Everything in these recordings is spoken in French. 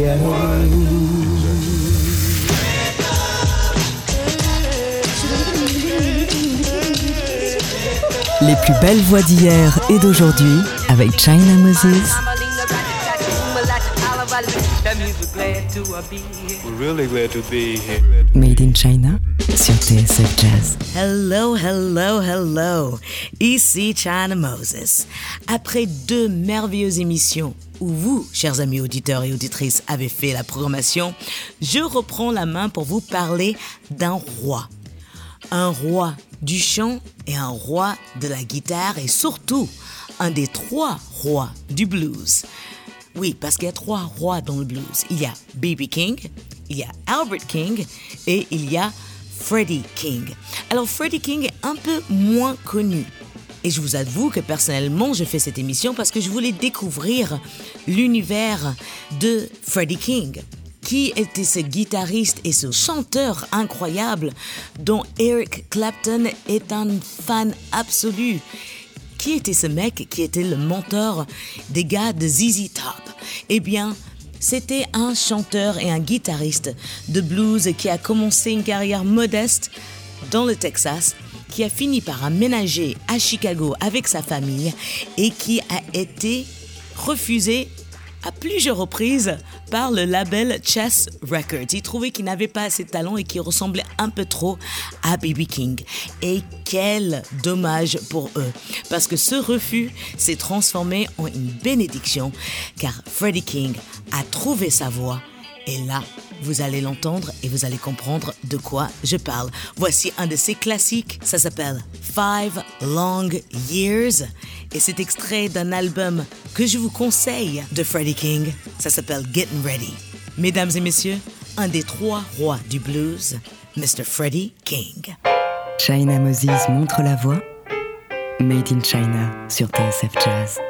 Les plus belles voix d'hier et d'aujourd'hui avec China Moses. Made in China sur TSF Jazz. Hello, hello, hello. Ici China Moses. Après deux merveilleuses émissions où vous, chers amis auditeurs et auditrices, avez fait la programmation, je reprends la main pour vous parler d'un roi. Un roi du chant et un roi de la guitare et surtout un des trois rois du blues. Oui, parce qu'il y a trois rois dans le blues. Il y a B.B. King, il y a Albert King et il y a Freddie King. Alors Freddie King est un peu moins connu. Et je vous avoue que personnellement, je fais cette émission parce que je voulais découvrir l'univers de Freddie King. Qui était ce guitariste et ce chanteur incroyable dont Eric Clapton est un fan absolu qui était ce mec qui était le mentor des gars de ZZ Top? Eh bien, c'était un chanteur et un guitariste de blues qui a commencé une carrière modeste dans le Texas, qui a fini par aménager à Chicago avec sa famille et qui a été refusé à plusieurs reprises par le label Chess Records. Il trouvait qu'il n'avait pas assez de talent et qu'il ressemblait un peu trop à B.B. King. Et quel dommage pour eux, parce que ce refus s'est transformé en une bénédiction, car Freddie King a trouvé sa voix. Et là, vous allez l'entendre et vous allez comprendre de quoi je parle. Voici un de ses classiques, ça s'appelle Five Long Years et c'est extrait d'un album que je vous conseille de Freddie King, ça s'appelle Getting Ready. Mesdames et messieurs, un des trois rois du blues, Mr. Freddie King. China Moses montre la voix. Made in China sur TSF Jazz.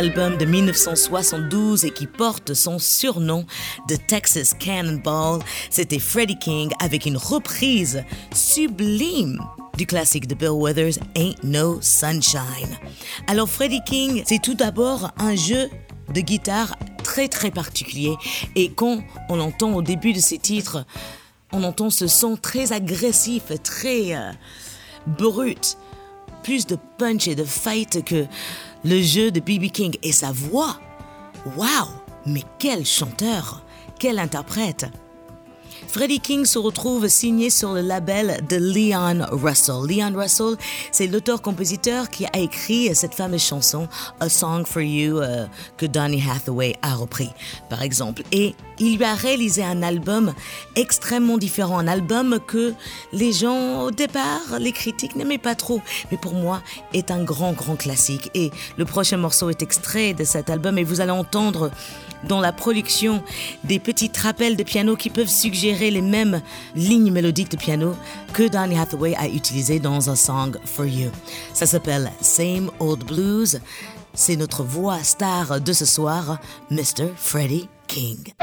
album de 1972 et qui porte son surnom de Texas Cannonball. C'était Freddie King avec une reprise sublime du classique de Bill Withers, Ain't No Sunshine. Alors Freddie King, c'est tout d'abord un jeu de guitare très très particulier et quand on l'entend au début de ses titres, on entend ce son très agressif, très euh, brut plus de punch et de fight que le jeu de BB King et sa voix. Waouh Mais quel chanteur Quel interprète Freddie King se retrouve signé sur le label de Leon Russell. Leon Russell, c'est l'auteur-compositeur qui a écrit cette fameuse chanson A Song for You euh, que Donny Hathaway a repris, par exemple. Et il lui a réalisé un album extrêmement différent, un album que les gens au départ, les critiques n'aimaient pas trop, mais pour moi est un grand grand classique. Et le prochain morceau est extrait de cet album et vous allez entendre dans la production des petits rappels de piano qui peuvent suggérer les mêmes lignes mélodiques de piano que Donny Hathaway a utilisé dans un Song for You. Ça s'appelle Same Old Blues. C'est notre voix star de ce soir, Mr. Freddie King.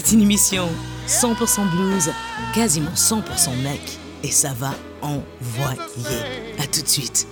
C'est une émission 100% blues, quasiment 100% mec, et ça va envoyer. À tout de suite.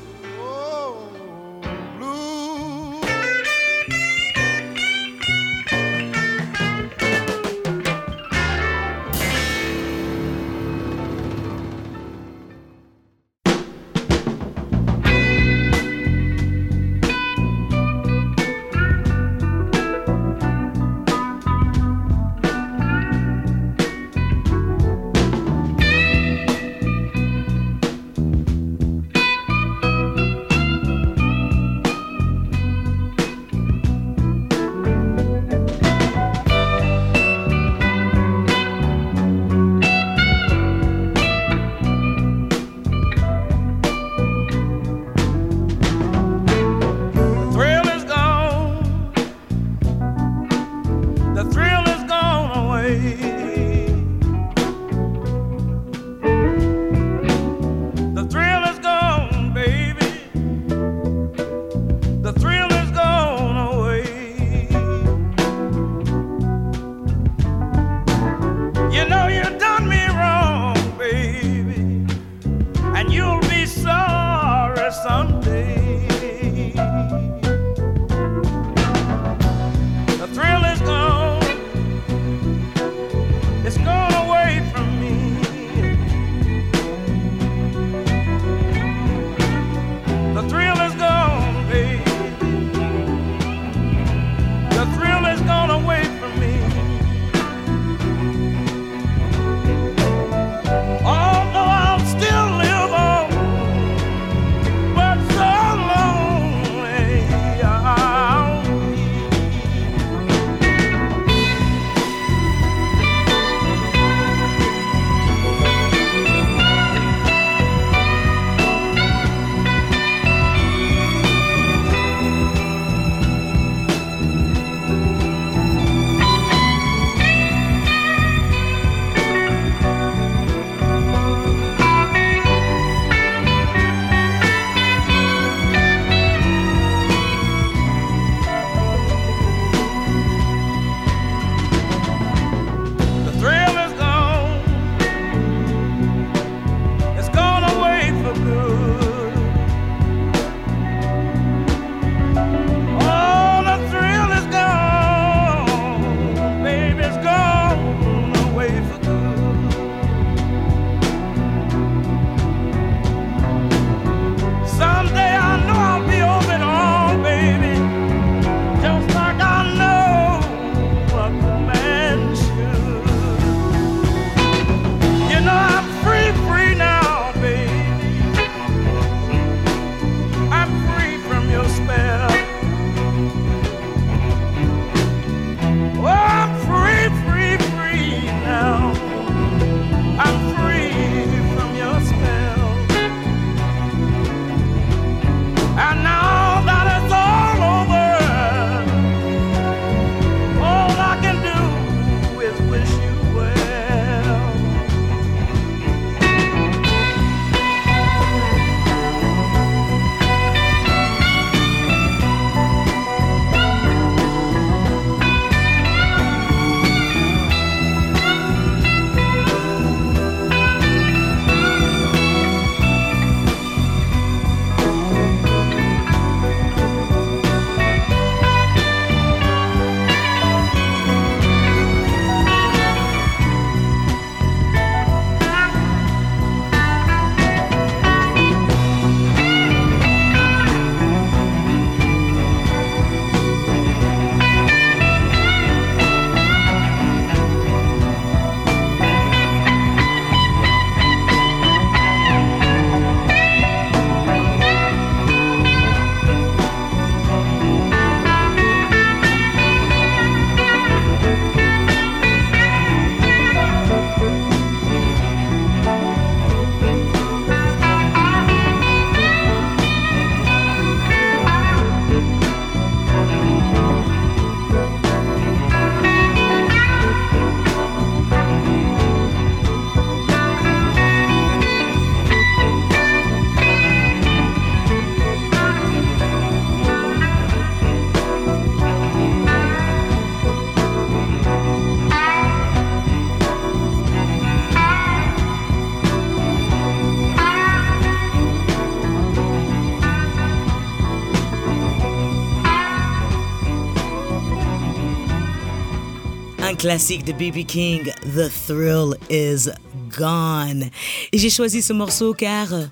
Classique de BB King, The Thrill is Gone. Et j'ai choisi ce morceau car euh,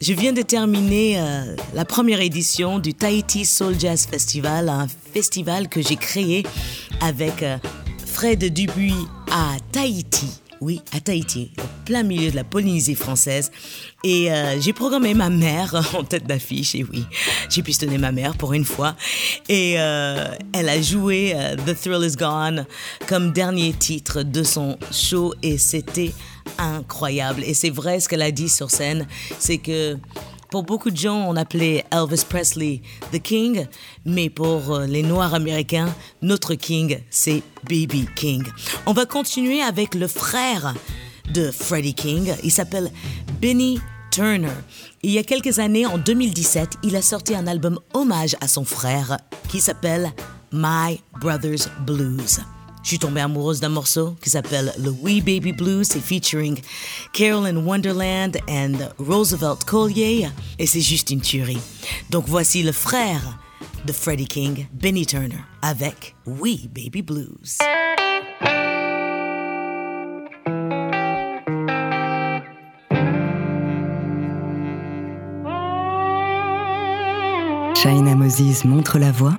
je viens de terminer euh, la première édition du Tahiti Soul Jazz Festival, un festival que j'ai créé avec euh, Fred Dubuis à Tahiti. Oui, à Tahiti, au plein milieu de la Polynésie française. Et euh, j'ai programmé ma mère en tête d'affiche, et oui, j'ai pistonné ma mère pour une fois. Et euh, elle a joué euh, The Thrill Is Gone comme dernier titre de son show, et c'était incroyable. Et c'est vrai ce qu'elle a dit sur scène, c'est que pour beaucoup de gens, on appelait Elvis Presley The King, mais pour euh, les Noirs américains, notre King, c'est Baby King. On va continuer avec le frère de Freddie King. Il s'appelle Benny Turner. Il y a quelques années, en 2017, il a sorti un album hommage à son frère qui s'appelle My Brother's Blues. Je suis tombée amoureuse d'un morceau qui s'appelle Le Wee Baby Blues. C'est featuring Carolyn Wonderland and Roosevelt Collier. Et c'est juste une tuerie. Donc voici le frère de Freddie King, Benny Turner, avec Wee Baby Blues. China Moses montre la voie.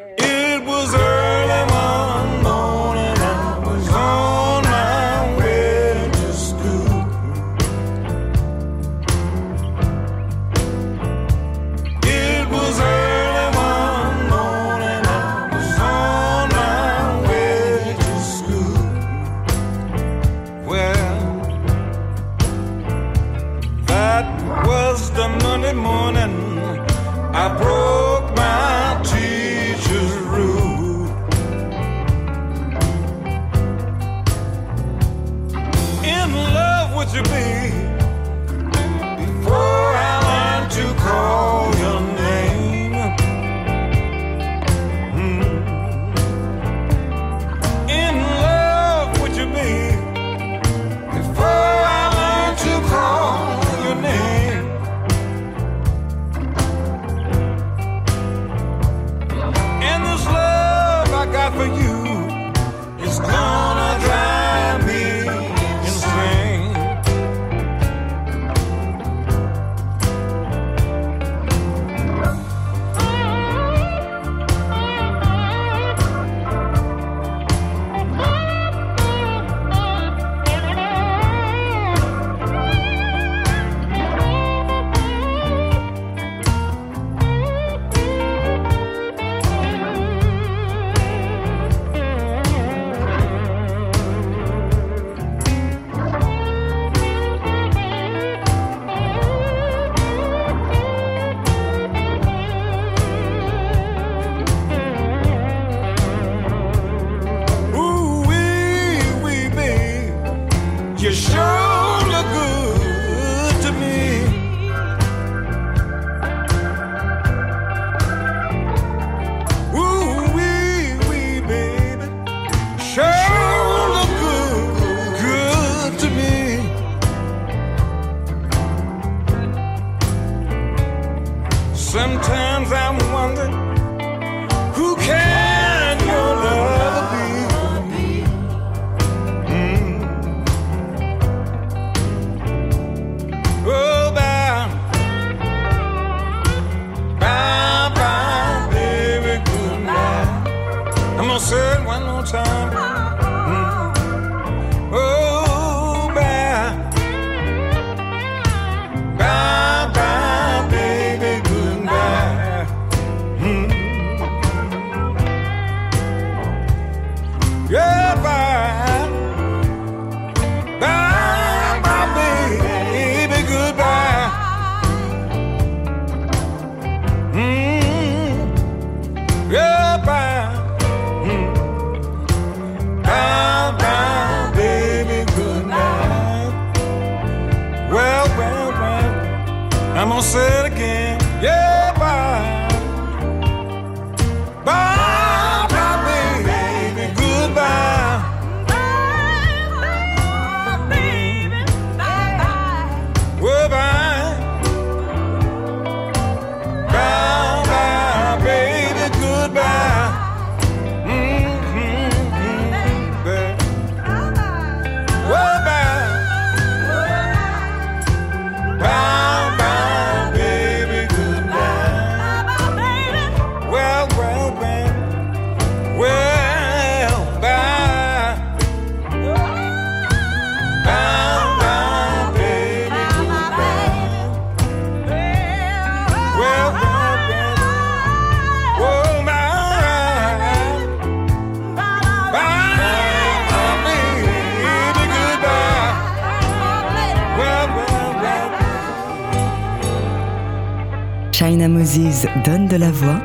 China Moses donne de la voix.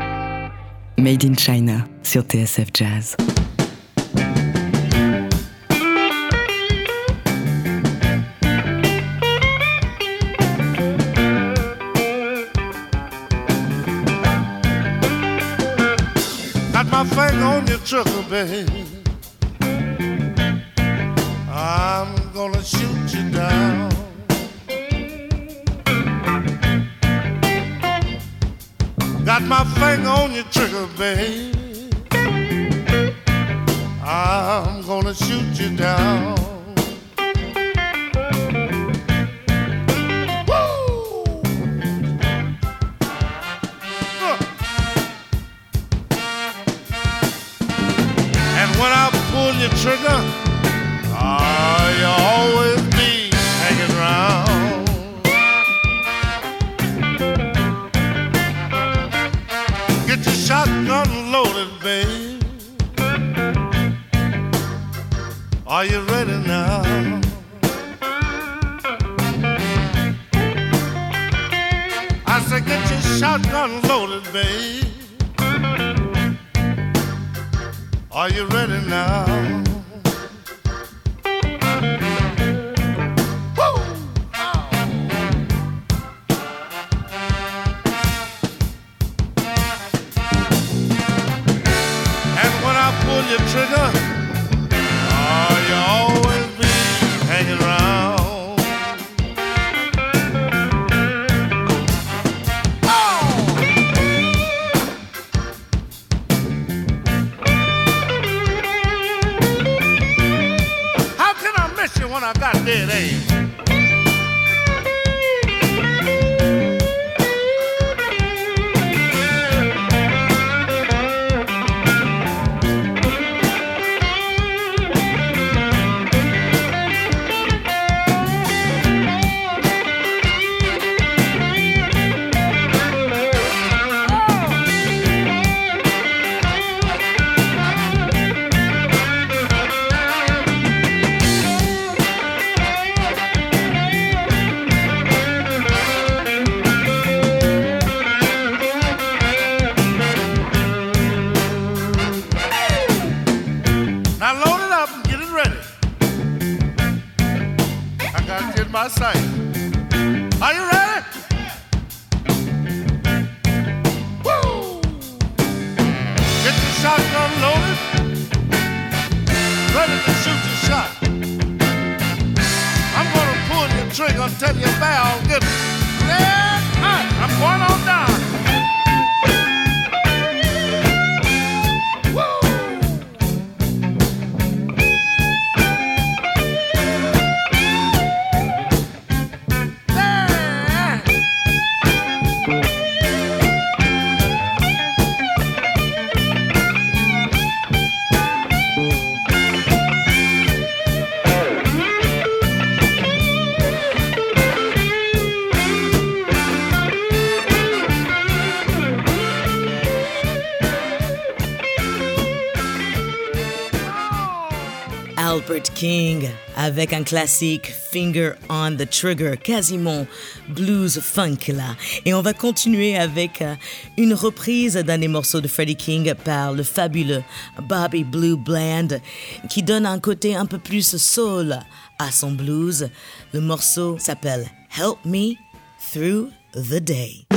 Made in China sur TSF Jazz. Your trigger. King avec un classique Finger on the Trigger, quasiment blues funk là. Et on va continuer avec euh, une reprise d'un des morceaux de Freddie King par le fabuleux Bobby Blue Bland qui donne un côté un peu plus soul à son blues. Le morceau s'appelle Help Me Through the Day.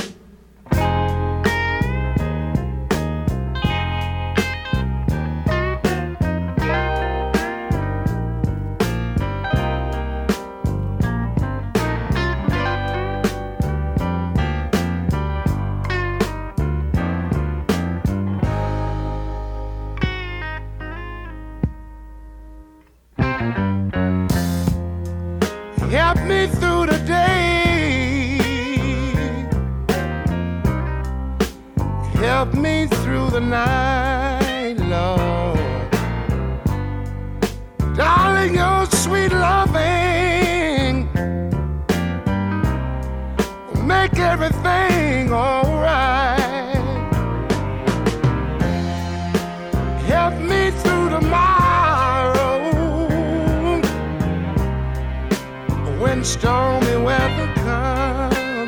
weather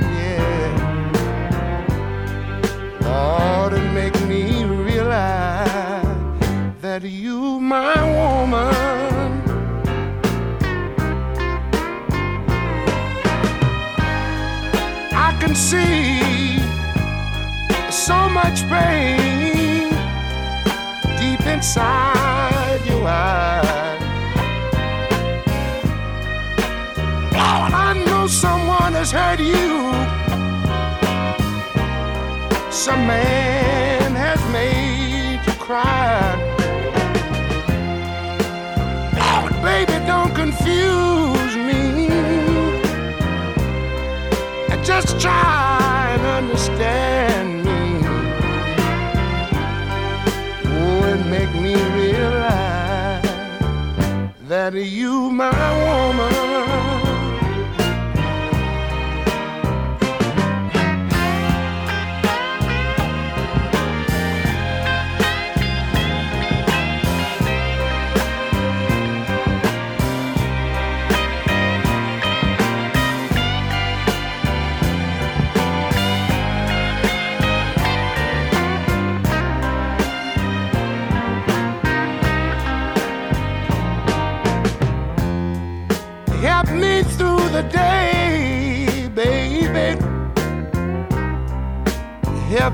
yeah. Lord, it me realize that you, my woman. I can see so much pain deep inside your eyes. Someone has hurt you. Some man has made you cry. Lord, baby, don't confuse me. Just try and understand me. Oh, and make me realize that you, my woman.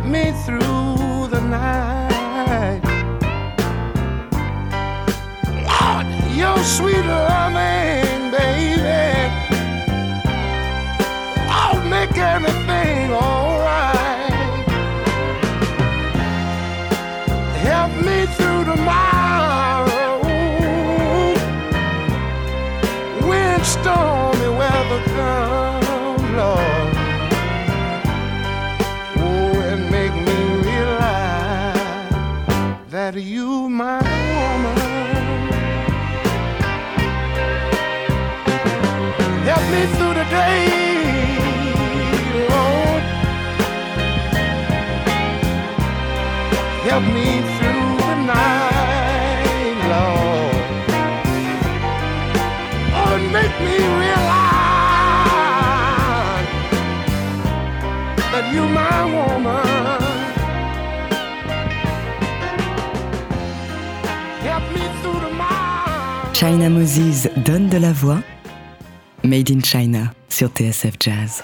Me through the night. Lord, your sweet loving, China Moses donne de la voix. Made in China sur TSF Jazz.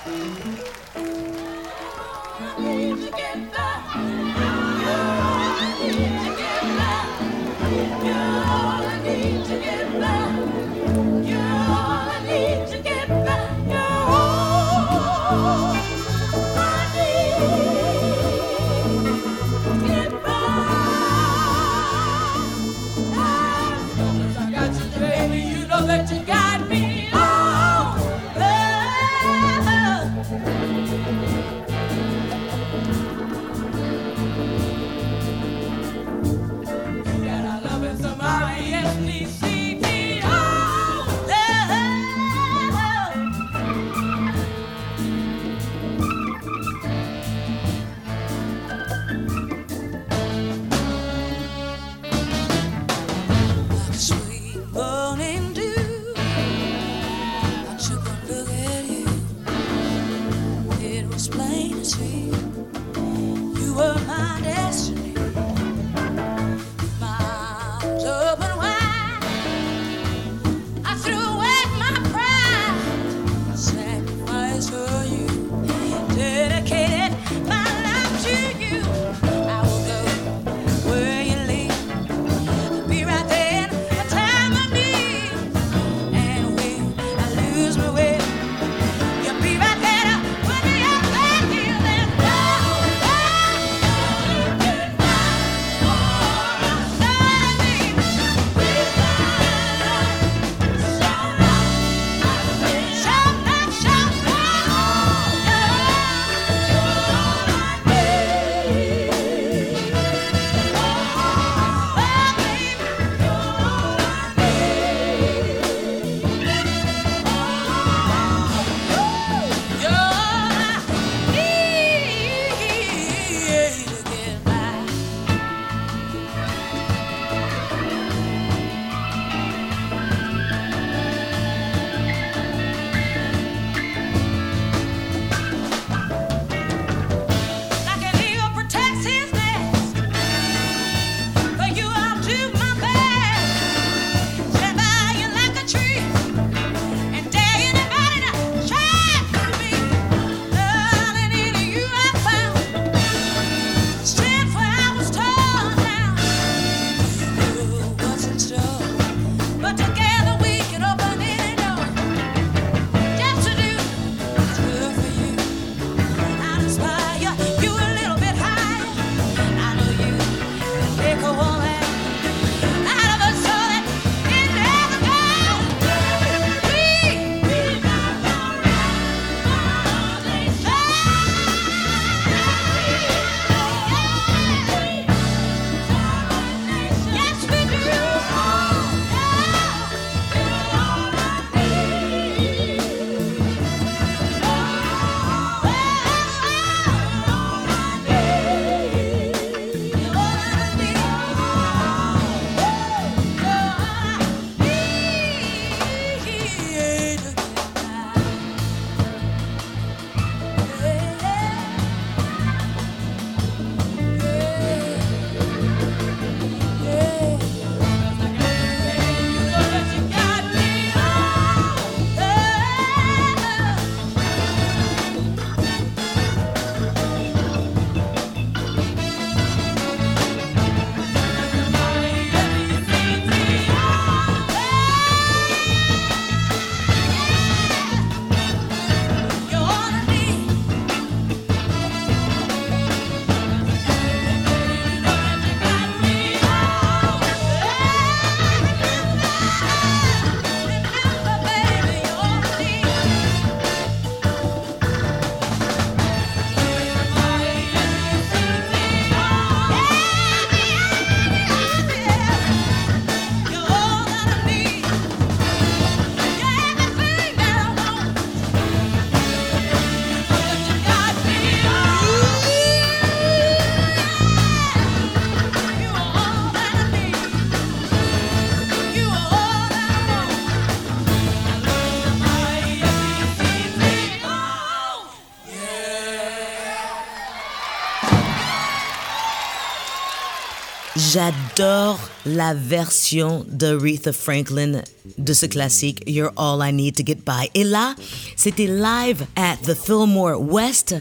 J'adore la version d'Aretha Franklin de ce classique You're All I Need to Get By. Et là, c'était live at the Fillmore West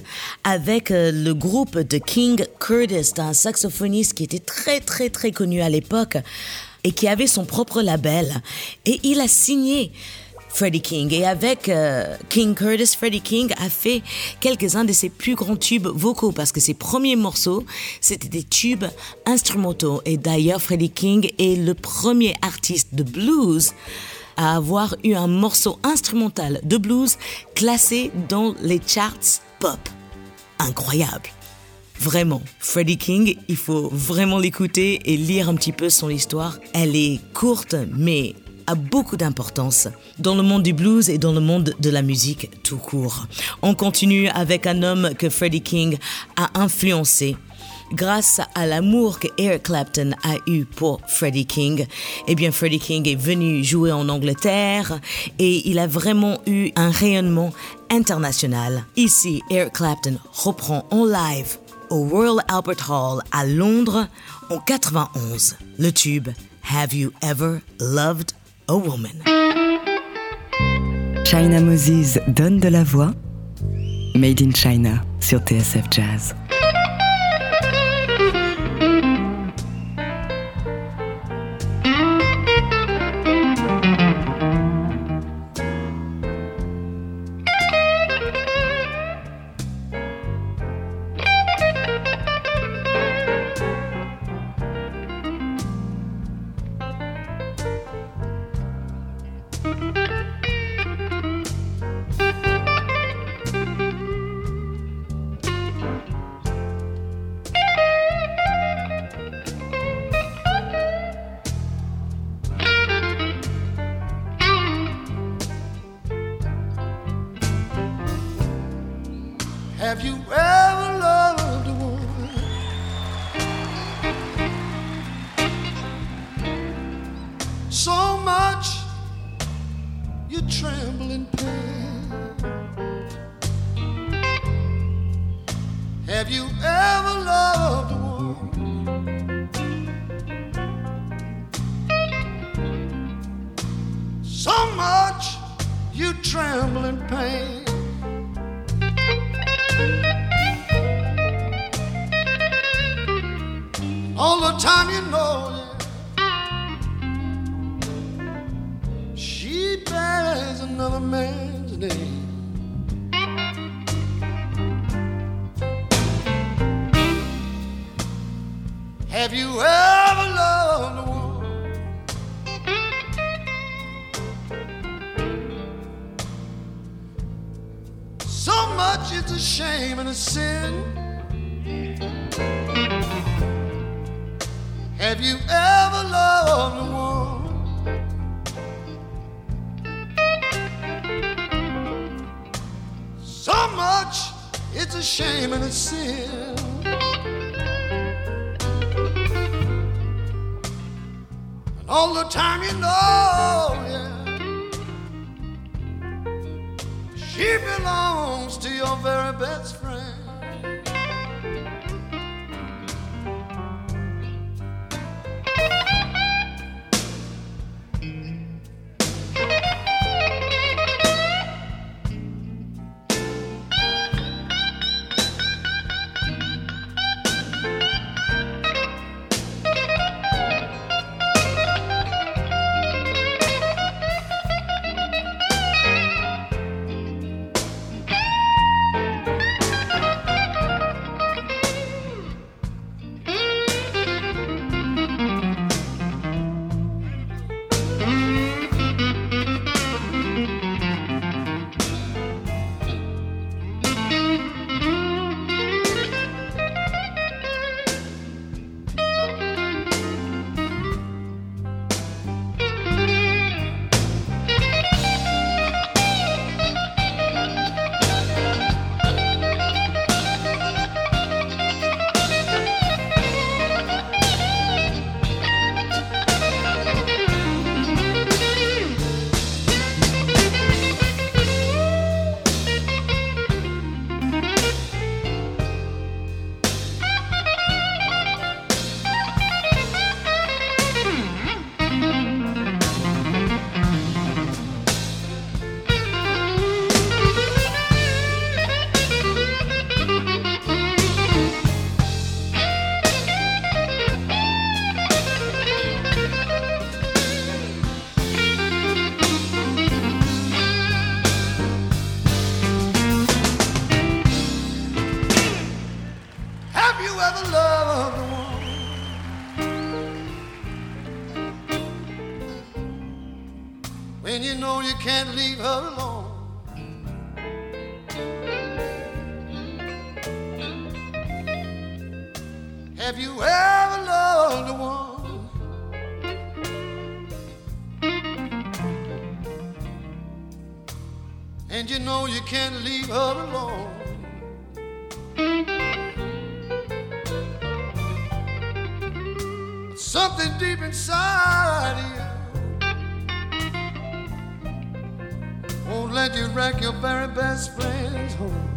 avec euh, le groupe de King Curtis, un saxophoniste qui était très très très connu à l'époque et qui avait son propre label. Et il a signé Freddie King. Et avec euh, King Curtis, Freddie King a fait quelques-uns de ses plus grands tubes vocaux parce que ses premiers morceaux, c'était des tubes instrumentaux. Et d'ailleurs, Freddie King est le premier artiste de blues à avoir eu un morceau instrumental de blues classé dans les charts pop. Incroyable. Vraiment, Freddie King, il faut vraiment l'écouter et lire un petit peu son histoire. Elle est courte, mais a beaucoup d'importance dans le monde du blues et dans le monde de la musique tout court. On continue avec un homme que Freddie King a influencé. Grâce à l'amour que Eric Clapton a eu pour Freddie King, eh bien Freddie King est venu jouer en Angleterre et il a vraiment eu un rayonnement international. Ici, Eric Clapton reprend en live au Royal Albert Hall à Londres en 91 le tube Have You Ever Loved Woman? China Moses donne de la voix. Made in China sur TSF Jazz. In pain. all the time you something deep inside you won't let you wreck your very best friends home.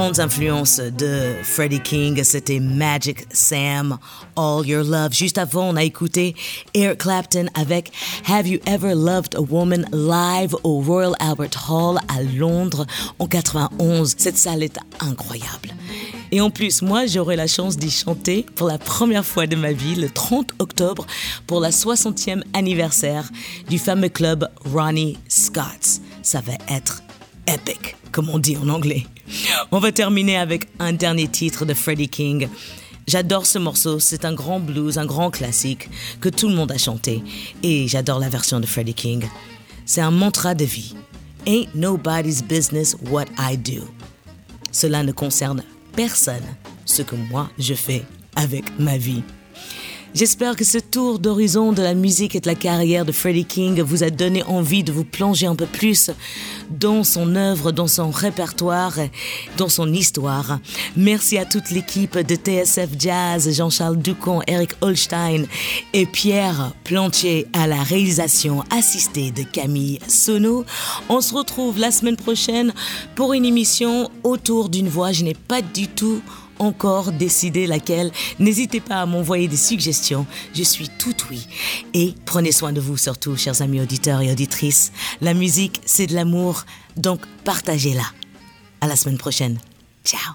Grandes influences de Freddie King, c'était Magic Sam, All Your Love. Juste avant, on a écouté Eric Clapton avec Have You Ever Loved a Woman live au Royal Albert Hall à Londres en 91. Cette salle est incroyable. Et en plus, moi, j'aurai la chance d'y chanter pour la première fois de ma vie le 30 octobre pour la 60e anniversaire du fameux club Ronnie Scott's. Ça va être epic, comme on dit en anglais. On va terminer avec un dernier titre de Freddie King. J'adore ce morceau, c'est un grand blues, un grand classique que tout le monde a chanté. Et j'adore la version de Freddie King. C'est un mantra de vie. Ain't nobody's business what I do. Cela ne concerne personne ce que moi je fais avec ma vie. J'espère que ce tour d'horizon de la musique et de la carrière de Freddie King vous a donné envie de vous plonger un peu plus dans son œuvre, dans son répertoire, dans son histoire. Merci à toute l'équipe de TSF Jazz, Jean-Charles Ducon, Eric Holstein et Pierre Plantier à la réalisation assistée de Camille Sono. On se retrouve la semaine prochaine pour une émission autour d'une voix. Je n'ai pas du tout encore décidé laquelle, n'hésitez pas à m'envoyer des suggestions. Je suis tout oui. Et prenez soin de vous surtout, chers amis auditeurs et auditrices. La musique, c'est de l'amour, donc partagez-la. À la semaine prochaine. Ciao.